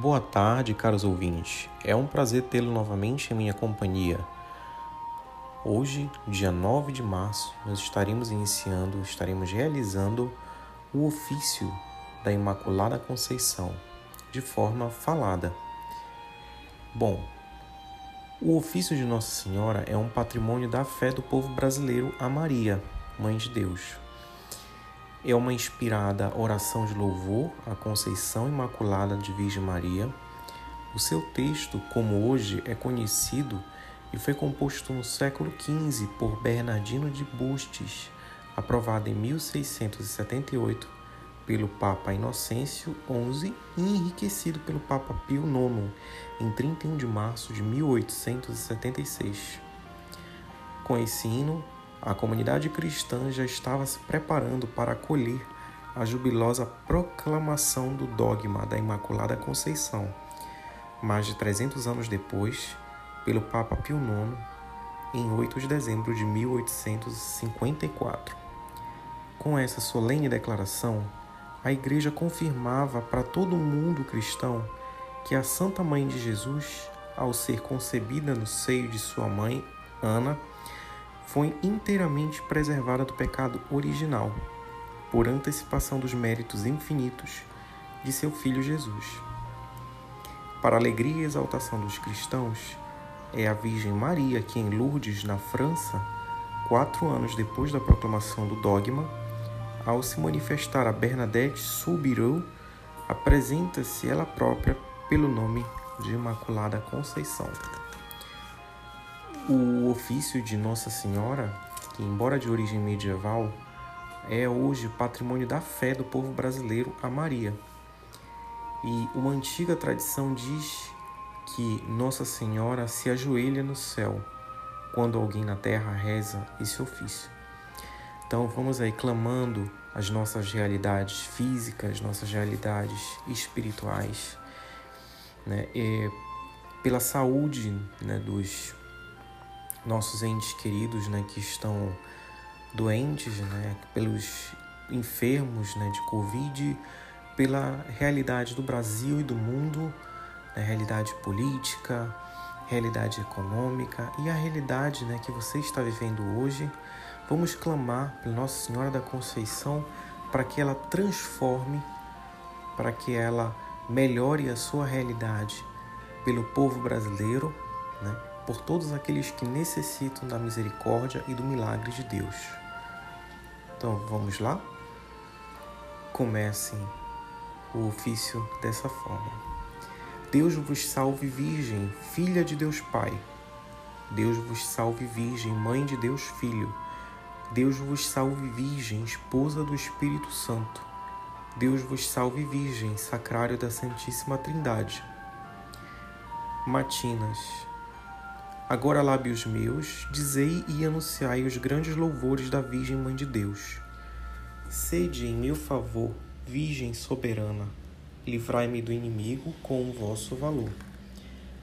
Boa tarde, caros ouvintes. É um prazer tê-lo novamente em minha companhia. Hoje, dia 9 de março, nós estaremos iniciando, estaremos realizando o ofício da Imaculada Conceição de forma falada. Bom, o ofício de Nossa Senhora é um patrimônio da fé do povo brasileiro a Maria, Mãe de Deus. É uma inspirada oração de louvor à Conceição Imaculada de Virgem Maria. O seu texto, como hoje é conhecido, e foi composto no século XV por Bernardino de Bustes, aprovado em 1678 pelo Papa Inocêncio XI e enriquecido pelo Papa Pio IX em 31 de março de 1876. Com esse hino, a comunidade cristã já estava se preparando para acolher a jubilosa proclamação do dogma da Imaculada Conceição, mais de 300 anos depois, pelo Papa Pio IX, em 8 de dezembro de 1854. Com essa solene declaração, a Igreja confirmava para todo o mundo cristão que a Santa Mãe de Jesus, ao ser concebida no seio de sua mãe, Ana, foi inteiramente preservada do pecado original, por antecipação dos méritos infinitos de seu Filho Jesus. Para a alegria e exaltação dos cristãos, é a Virgem Maria que, em Lourdes, na França, quatro anos depois da proclamação do dogma, ao se manifestar a Bernadette Soubirou, apresenta-se ela própria pelo nome de Imaculada Conceição. O ofício de Nossa Senhora, que embora de origem medieval, é hoje patrimônio da fé do povo brasileiro a Maria. E uma antiga tradição diz que Nossa Senhora se ajoelha no céu quando alguém na terra reza esse ofício. Então vamos aí clamando as nossas realidades físicas, nossas realidades espirituais, né? E pela saúde né, dos nossos entes queridos né, que estão doentes, né, pelos enfermos né, de Covid, pela realidade do Brasil e do mundo, né, realidade política, realidade econômica e a realidade né, que você está vivendo hoje Vamos clamar pela Nossa Senhora da Conceição para que ela transforme, para que ela melhore a sua realidade pelo povo brasileiro, né? Por todos aqueles que necessitam da misericórdia e do milagre de Deus. Então vamos lá? Comecem o ofício dessa forma. Deus vos salve, Virgem, filha de Deus Pai. Deus vos salve, Virgem, mãe de Deus Filho. Deus vos salve, Virgem, esposa do Espírito Santo. Deus vos salve, Virgem, sacrário da Santíssima Trindade. Matinas. Agora, lábios meus, dizei e anunciai os grandes louvores da Virgem Mãe de Deus. Sede em meu favor, Virgem soberana, livrai-me do inimigo com o vosso valor.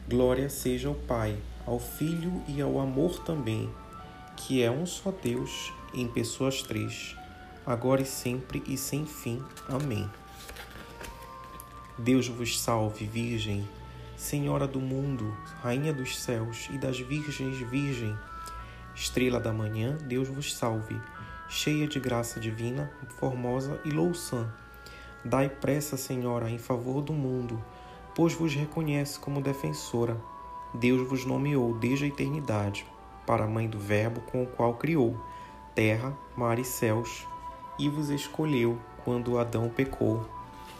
Glória seja ao Pai, ao Filho e ao amor também que é um só Deus em pessoas três, agora e sempre e sem fim. Amém. Deus vos salve, Virgem, Senhora do mundo, Rainha dos céus e das virgens Virgem, Estrela da manhã, Deus vos salve, cheia de graça divina, formosa e louçã. Dai pressa, Senhora, em favor do mundo, pois vos reconhece como defensora. Deus vos nomeou desde a eternidade para a mãe do Verbo com o qual criou terra, mar e céus, e vos escolheu quando Adão pecou,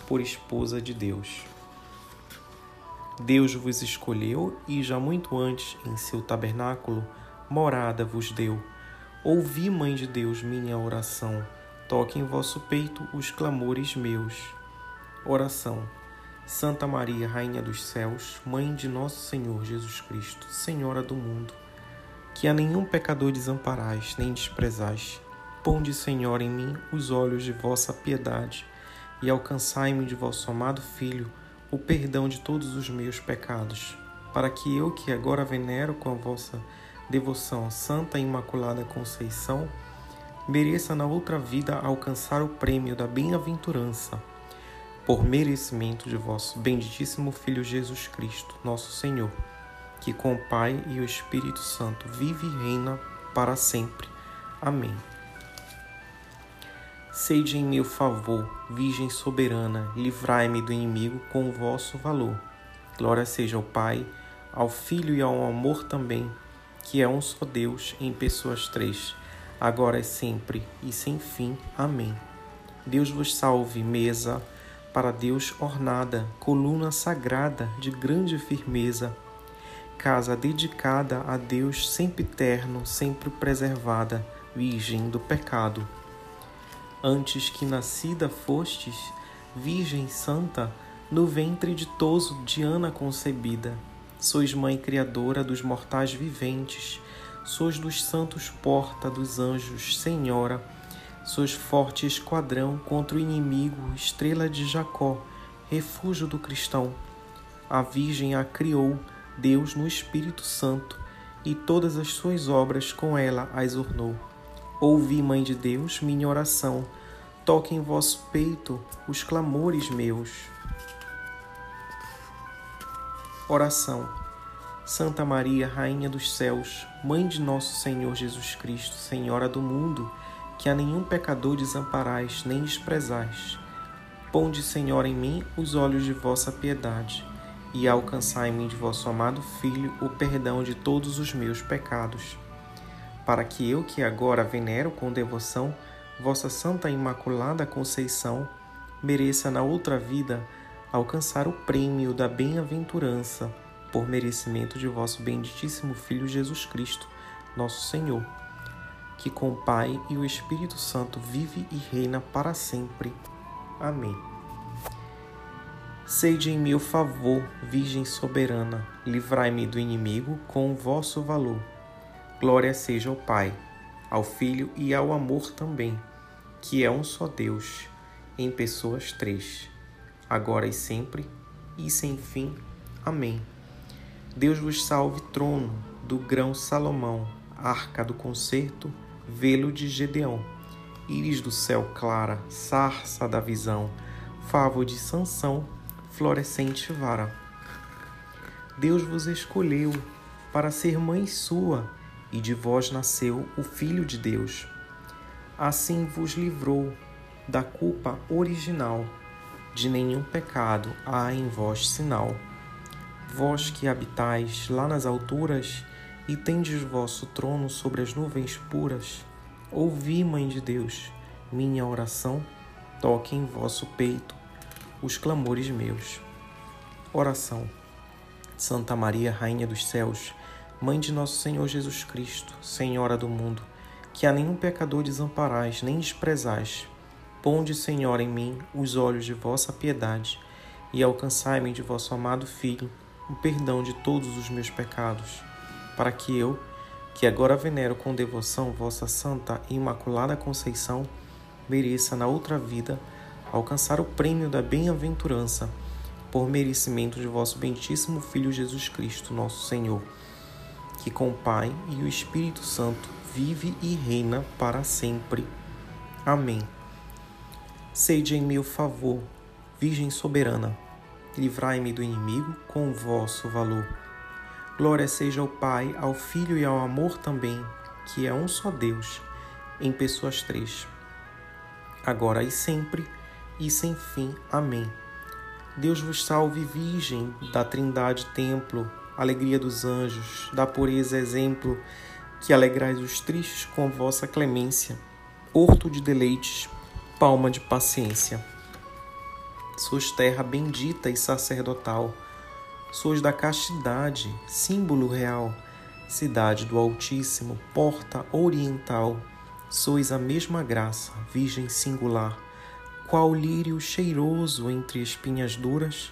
por esposa de Deus. Deus vos escolheu e já muito antes, em seu tabernáculo, morada vos deu. Ouvi, Mãe de Deus, minha oração, toque em vosso peito os clamores meus. Oração. Santa Maria, Rainha dos céus, Mãe de nosso Senhor Jesus Cristo, Senhora do mundo, que a nenhum pecador desamparais nem desprezais. Ponde, Senhor, em mim os olhos de vossa piedade e alcançai-me de vosso amado Filho o perdão de todos os meus pecados, para que eu, que agora venero com a vossa devoção Santa e Imaculada Conceição, mereça na outra vida alcançar o prêmio da bem-aventurança. por merecimento de vosso benditíssimo Filho Jesus Cristo, nosso Senhor, que com o Pai e o Espírito Santo vive e reina para sempre. Amém. Sede em meu favor, Virgem soberana, livrai-me do inimigo com o vosso valor. Glória seja ao Pai, ao Filho e ao amor também, que é um só Deus em pessoas três, agora e sempre e sem fim. Amém. Deus vos salve, mesa para Deus ornada, coluna sagrada de grande firmeza, casa dedicada a Deus sempre eterno, sempre preservada, virgem do pecado. Antes que nascida fostes, Virgem Santa, no ventre ditoso de Ana concebida, sois mãe criadora dos mortais viventes, sois dos santos porta dos anjos, Senhora, Sois forte esquadrão contra o inimigo, estrela de Jacó, refúgio do cristão. A Virgem a criou, Deus no Espírito Santo, e todas as suas obras com ela as ornou. Ouvi, Mãe de Deus, minha oração, toque em vosso peito os clamores meus. Oração. Santa Maria, Rainha dos céus, Mãe de nosso Senhor Jesus Cristo, Senhora do mundo, que a nenhum pecador desamparais nem desprezais. Ponde, Senhor, em mim os olhos de vossa piedade, e alcançai-me de vosso amado Filho o perdão de todos os meus pecados, para que eu, que agora venero com devoção vossa Santa Imaculada Conceição, mereça na outra vida alcançar o prêmio da bem-aventurança, por merecimento de vosso benditíssimo Filho Jesus Cristo, nosso Senhor que com o Pai e o Espírito Santo vive e reina para sempre. Amém. Sede em meu favor, Virgem soberana, livrai-me do inimigo com o vosso valor. Glória seja ao Pai, ao Filho e ao amor também, que é um só Deus, em pessoas três, agora e sempre, e sem fim. Amém. Deus vos salve, trono do grão Salomão, arca do concerto velo de Gedeão, íris do céu clara, sarça da visão, favo de Sansão, florescente vara. Deus vos escolheu para ser mãe sua, e de vós nasceu o Filho de Deus. Assim vos livrou da culpa original, de nenhum pecado há em vós sinal. Vós que habitais lá nas alturas, e tendes vosso trono sobre as nuvens puras. Ouvi, Mãe de Deus, minha oração, toque em vosso peito os clamores meus. Oração. Santa Maria, Rainha dos céus, Mãe de nosso Senhor Jesus Cristo, Senhora do mundo, que a nenhum pecador desamparais nem desprezais, ponde, Senhor, em mim os olhos de vossa piedade e alcançai-me de vosso amado Filho o perdão de todos os meus pecados para que eu, que agora venero com devoção vossa Santa e Imaculada Conceição, mereça na outra vida alcançar o prêmio da bem-aventurança por merecimento de vosso bentíssimo Filho Jesus Cristo, nosso Senhor, que com o Pai e o Espírito Santo vive e reina para sempre. Amém. Sede em meu favor, Virgem soberana, livrai-me do inimigo com o vosso valor. Glória seja ao Pai, ao Filho e ao amor também, que é um só Deus, em pessoas três, agora e sempre e sem fim. Amém. Deus vos salve, Virgem da Trindade Templo, alegria dos anjos, da pureza exemplo, que alegrais os tristes com vossa clemência, horto de deleites, palma de paciência. Sois terra bendita e sacerdotal, sois da castidade, símbolo real, cidade do Altíssimo, porta oriental, sois a mesma graça, Virgem singular, qual lírio cheiroso entre espinhas duras,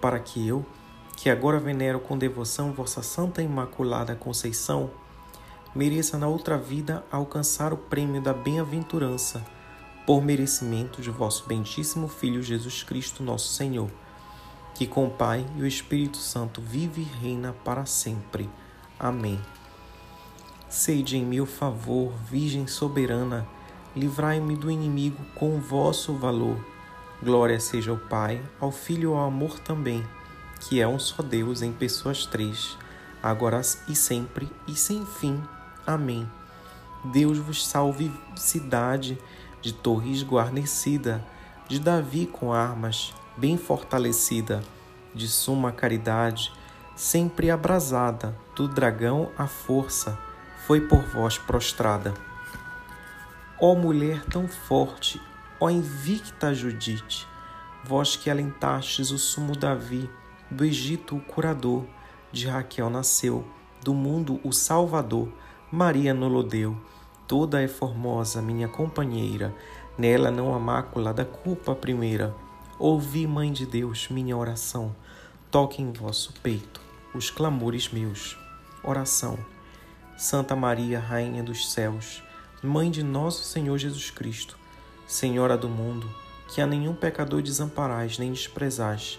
para que eu, que agora venero com devoção vossa Santa Imaculada Conceição, mereça na outra vida alcançar o prêmio da bem-aventurança, por merecimento de vosso bentíssimo Filho Jesus Cristo, nosso Senhor, que com o Pai e o Espírito Santo vive e reina para sempre. Amém. Sede em meu favor, Virgem soberana, livrai-me do inimigo com vosso valor. Glória seja ao Pai, ao Filho e ao amor também, que é um só Deus em pessoas três, agora e sempre e sem fim. Amém. Deus vos salve, cidade de torres guarnecida, de Davi com armas, bem fortalecida, de suma caridade, sempre abrasada, do dragão a força foi por vós prostrada. Ó mulher tão forte, ó invicta Judite, vós que alentastes o sumo Davi, do Egito o curador, de Raquel nasceu, do mundo o Salvador, Maria nolo deu, toda é formosa, minha companheira, nela não há mácula da culpa primeira. Ouvi, Mãe de Deus, minha oração, toque em vosso peito os clamores meus. Oração. Santa Maria, Rainha dos céus, Mãe de nosso Senhor Jesus Cristo, Senhora do mundo, que a nenhum pecador desamparais nem desprezais.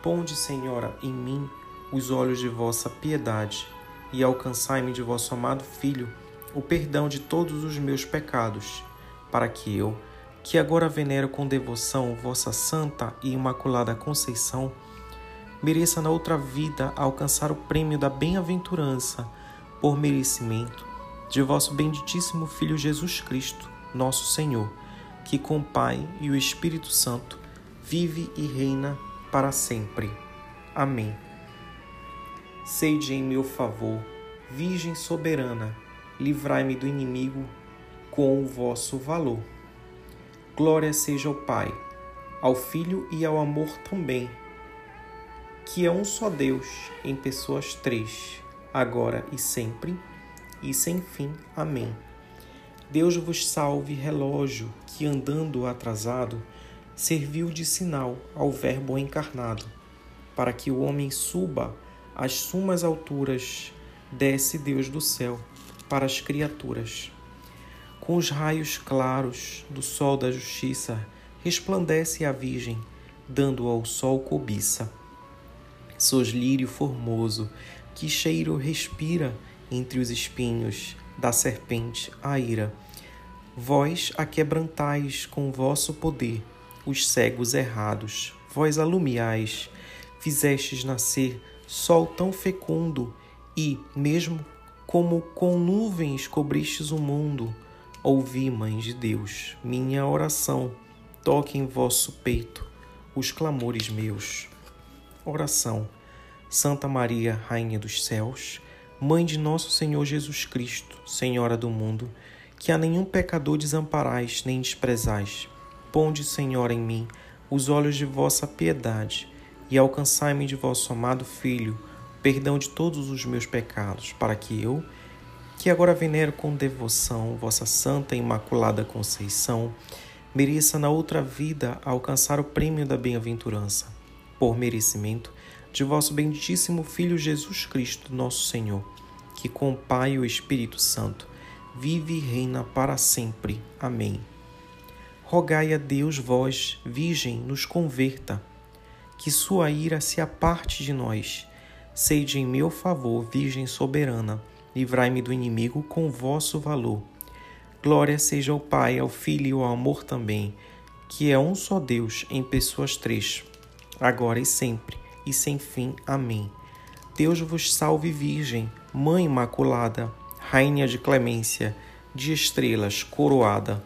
Ponde, Senhora, em mim os olhos de vossa piedade e alcançai-me de vosso amado Filho o perdão de todos os meus pecados, para que eu, que agora venero com devoção vossa santa e imaculada Conceição, mereça na outra vida alcançar o prêmio da bem-aventurança por merecimento de vosso benditíssimo Filho Jesus Cristo, nosso Senhor, que com o Pai e o Espírito Santo vive e reina para sempre. Amém. Sede em meu favor, Virgem soberana, livrai-me do inimigo com o vosso valor. Glória seja ao Pai, ao Filho e ao amor também, que é um só Deus em pessoas três agora e sempre, e sem fim. Amém. Deus vos salve, relógio, que andando atrasado, serviu de sinal ao Verbo encarnado, para que o homem suba às sumas alturas, desce Deus do céu para as criaturas. Com os raios claros do sol da justiça, resplandece a Virgem, dando ao sol cobiça. Sos lírio formoso, que cheiro respira entre os espinhos da serpente a ira. Vós aquebrantais com vosso poder os cegos errados, vós alumiais, fizestes nascer sol tão fecundo e, mesmo como com nuvens cobristes o mundo, ouvi, Mãe de Deus, minha oração, toque em vosso peito os clamores meus. Oração Santa Maria, Rainha dos Céus, Mãe de nosso Senhor Jesus Cristo, Senhora do mundo, que a nenhum pecador desamparais nem desprezais. Ponde, Senhora, em mim os olhos de vossa piedade e alcançai-me de vosso amado Filho perdão de todos os meus pecados, para que eu, que agora venero com devoção vossa Santa e Imaculada Conceição, mereça na outra vida alcançar o prêmio da bem-aventurança, por merecimento de vosso benditíssimo Filho Jesus Cristo, nosso Senhor, que com o Pai e o Espírito Santo vive e reina para sempre. Amém. Rogai a Deus, vós, Virgem, nos converta, que sua ira se aparte de nós. Sede em meu favor, Virgem soberana, livrai-me do inimigo com vosso valor. Glória seja ao Pai, ao Filho e ao amor também, que é um só Deus em pessoas três, agora e sempre e sem fim. Amém. Deus vos salve, Virgem, Mãe Imaculada, Rainha de clemência, de estrelas coroada.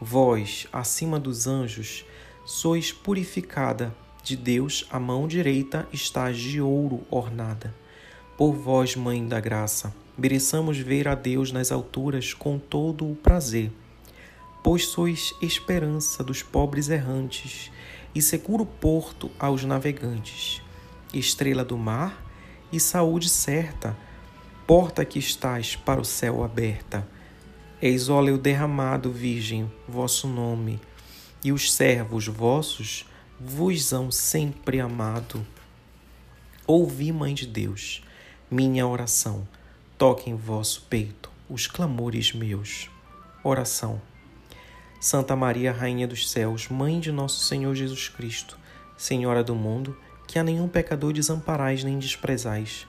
Vós, acima dos anjos, sois purificada, de Deus a mão direita está de ouro ornada. Por vós, Mãe da Graça, mereçamos ver a Deus nas alturas com todo o prazer, pois sois esperança dos pobres errantes e seguro porto aos navegantes estrela do mar, e saúde certa, porta que estás para o céu aberta. Eis óleo derramado, Virgem, vosso nome, e os servos vossos vos hão sempre amado. Ouvi, Mãe de Deus, minha oração, toque em vosso peito os clamores meus. Oração. Santa Maria, Rainha dos Céus, Mãe de nosso Senhor Jesus Cristo, Senhora do mundo, que a nenhum pecador desamparais nem desprezais.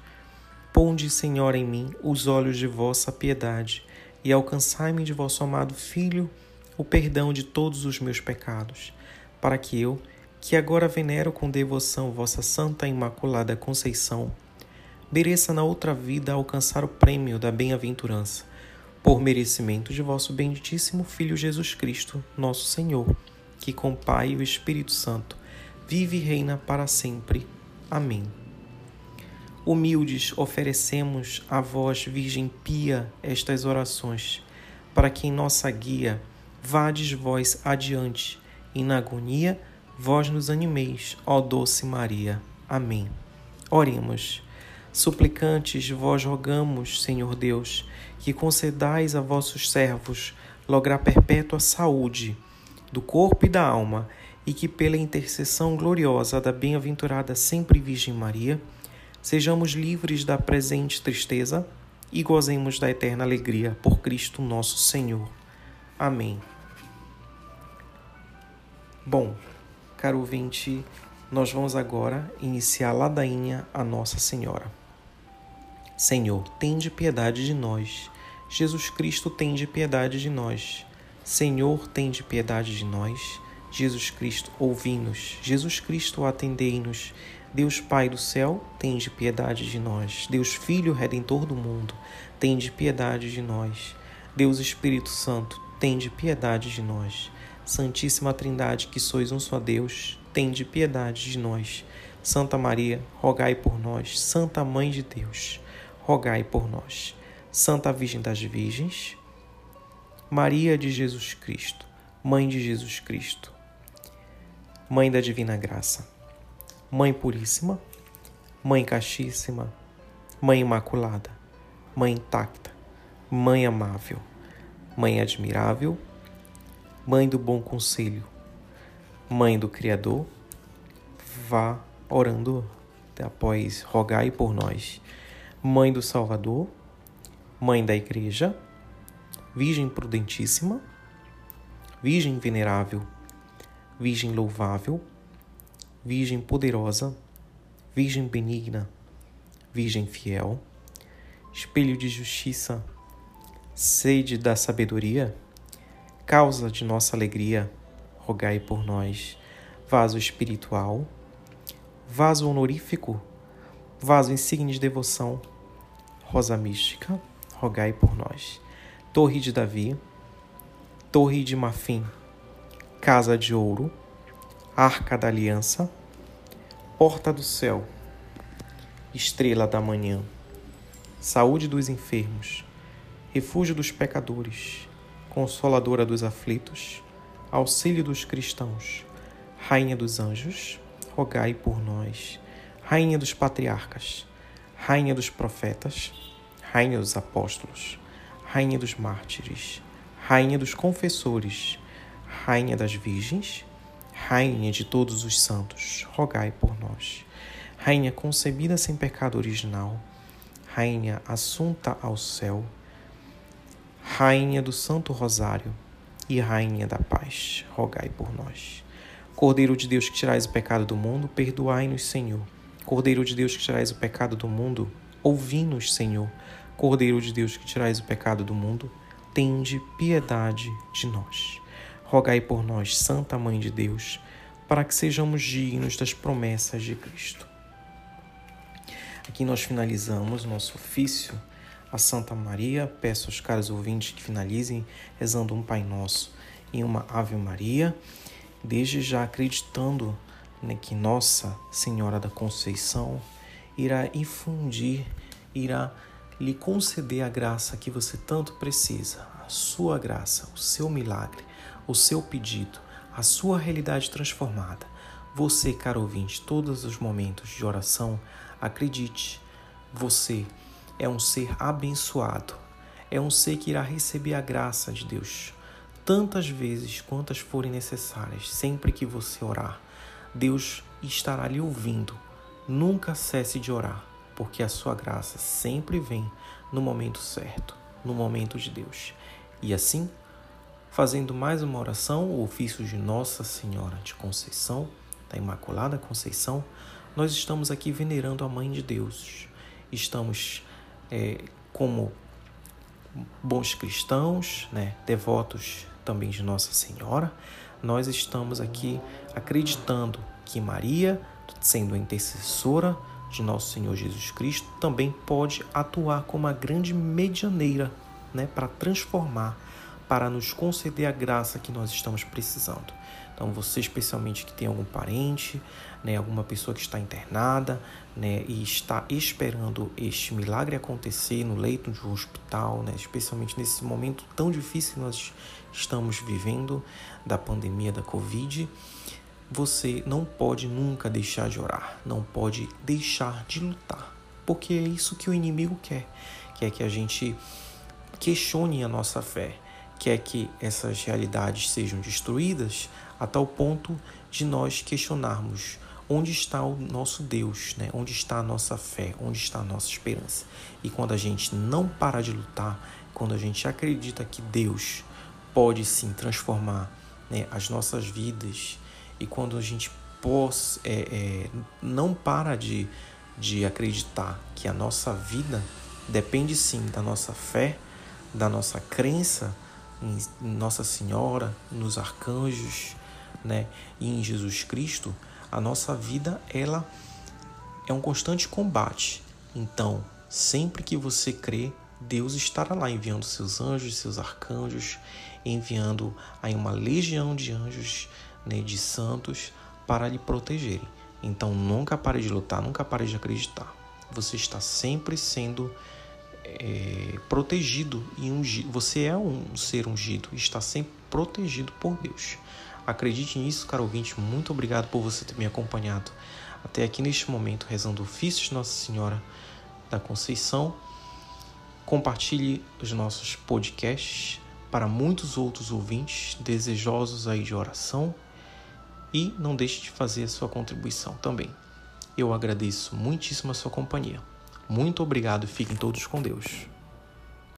Ponde, Senhor, em mim os olhos de vossa piedade e alcançai-me de vosso amado Filho o perdão de todos os meus pecados, para que eu, que agora venero com devoção vossa Santa Imaculada Conceição, mereça na outra vida alcançar o prêmio da bem-aventurança, por merecimento de vosso benditíssimo Filho Jesus Cristo, nosso Senhor, que com Pai e o Espírito Santo vive e reina para sempre. Amém. Humildes oferecemos a vós, Virgem Pia, estas orações, para que em nossa guia vades vós adiante, e na agonia vós nos animeis, ó doce Maria. Amém. Oremos. Suplicantes, vós rogamos, Senhor Deus, que concedais a vossos servos lograr perpétua saúde do corpo e da alma, e que pela intercessão gloriosa da bem-aventurada sempre Virgem Maria, sejamos livres da presente tristeza e gozemos da eterna alegria por Cristo nosso Senhor. Amém. Bom, caro ouvinte, nós vamos agora iniciar a ladainha a Nossa Senhora. Senhor, tende piedade de nós. Jesus Cristo, tende piedade de nós. Senhor, tende piedade de nós. Jesus Cristo, ouvi-nos. Jesus Cristo, atendei-nos. Deus Pai do céu, tende piedade de nós. Deus Filho, Redentor do mundo, tende piedade de nós. Deus Espírito Santo, tende piedade de nós. Santíssima Trindade, que sois um só Deus, tende piedade de nós. Santa Maria, rogai por nós. Santa Mãe de Deus, rogai por nós. Santa Virgem das Virgens, Maria de Jesus Cristo, Mãe de Jesus Cristo, Mãe da Divina Graça, Mãe Puríssima, Mãe Castíssima, Mãe Imaculada, Mãe Intacta, Mãe Amável, Mãe Admirável, Mãe do bom conselho, Mãe do Criador, vá orando após rogai por nós. Mãe do Salvador, Mãe da Igreja, Virgem prudentíssima, Virgem venerável, Virgem louvável, Virgem poderosa, Virgem benigna, Virgem fiel, espelho de justiça, sede da sabedoria, causa de nossa alegria, rogai por nós. Vaso espiritual, vaso honorífico, vaso insigne de devoção, rosa mística, rogai por nós. Torre de Davi, torre de marfim, casa de ouro, arca da aliança, porta do céu, estrela da manhã, saúde dos enfermos, refúgio dos pecadores, consoladora dos aflitos, auxílio dos cristãos, rainha dos anjos, rogai por nós, rainha dos patriarcas, rainha dos profetas, rainha dos apóstolos, rainha dos mártires, rainha dos confessores, rainha das virgens, rainha de todos os santos, rogai por nós. Rainha concebida sem pecado original, rainha assunta ao céu, Rainha do Santo Rosário e Rainha da Paz, rogai por nós. Cordeiro de Deus que tirais o pecado do mundo, perdoai-nos, Senhor. Cordeiro de Deus que tirais o pecado do mundo, ouvi-nos, Senhor. Cordeiro de Deus que tirais o pecado do mundo, tende piedade de nós. Rogai por nós, Santa Mãe de Deus, para que sejamos dignos das promessas de Cristo. Aqui nós finalizamos nosso ofício a Santa Maria, peço aos caros ouvintes que finalizem rezando um Pai Nosso e uma Ave Maria, desde já acreditando né, que Nossa Senhora da Conceição irá infundir, irá lhe conceder a graça que você tanto precisa, a sua graça, o seu milagre, o seu pedido, a sua realidade transformada. Você, caro ouvinte, todos os momentos de oração, acredite, você é um ser abençoado, é um ser que irá receber a graça de Deus. tantas vezes quantas forem necessárias, sempre que você orar. Deus estará lhe ouvindo. Nunca cesse de orar, porque a sua graça sempre vem no momento certo, no momento de Deus. E assim, fazendo mais uma oração, o ofício de Nossa Senhora de Conceição, da Imaculada Conceição, nós estamos aqui venerando a Mãe de Deus. Estamos é, como bons cristãos, né, devotos também de Nossa Senhora, nós estamos aqui acreditando que Maria, sendo a intercessora de nosso Senhor Jesus Cristo, também pode atuar como a grande medianeira né, para transformar, para nos conceder a graça que nós estamos precisando. Então, você especialmente que tem algum parente, né, alguma pessoa que está internada né, e está esperando este milagre acontecer no leito de um hospital, né, especialmente nesse momento tão difícil que nós estamos vivendo da pandemia da Covid, você não pode nunca deixar de orar, não pode deixar de lutar, porque é isso que o inimigo quer, quer que a gente questione a nossa fé, quer que essas realidades sejam destruídas a tal ponto de nós questionarmos onde está o nosso Deus, né? onde está a nossa fé, onde está a nossa esperança. E quando a gente não para de lutar, quando a gente acredita que Deus pode sim transformar né, as nossas vidas, e quando a gente é, é, não para de, de acreditar que a nossa vida depende sim da nossa fé, da nossa crença em Nossa Senhora, nos arcanjos, né, e em Jesus Cristo, a nossa vida ela é um constante combate. Então, sempre que você crê, Deus estará lá enviando seus anjos, seus arcanjos, enviando aí uma legião de anjos, né, de santos para lhe protegerem. Então, nunca pare de lutar, nunca pare de acreditar. Você está sempre sendo é, protegido e ungido. Você é um ser ungido, está sempre protegido por Deus. Acredite nisso, caro ouvinte. Muito obrigado por você ter me acompanhado até aqui neste momento, rezando ofícios de Nossa Senhora da Conceição. Compartilhe os nossos podcasts para muitos outros ouvintes desejosos aí de oração e não deixe de fazer a sua contribuição também. Eu agradeço muitíssimo a sua companhia. Muito obrigado fiquem todos com Deus.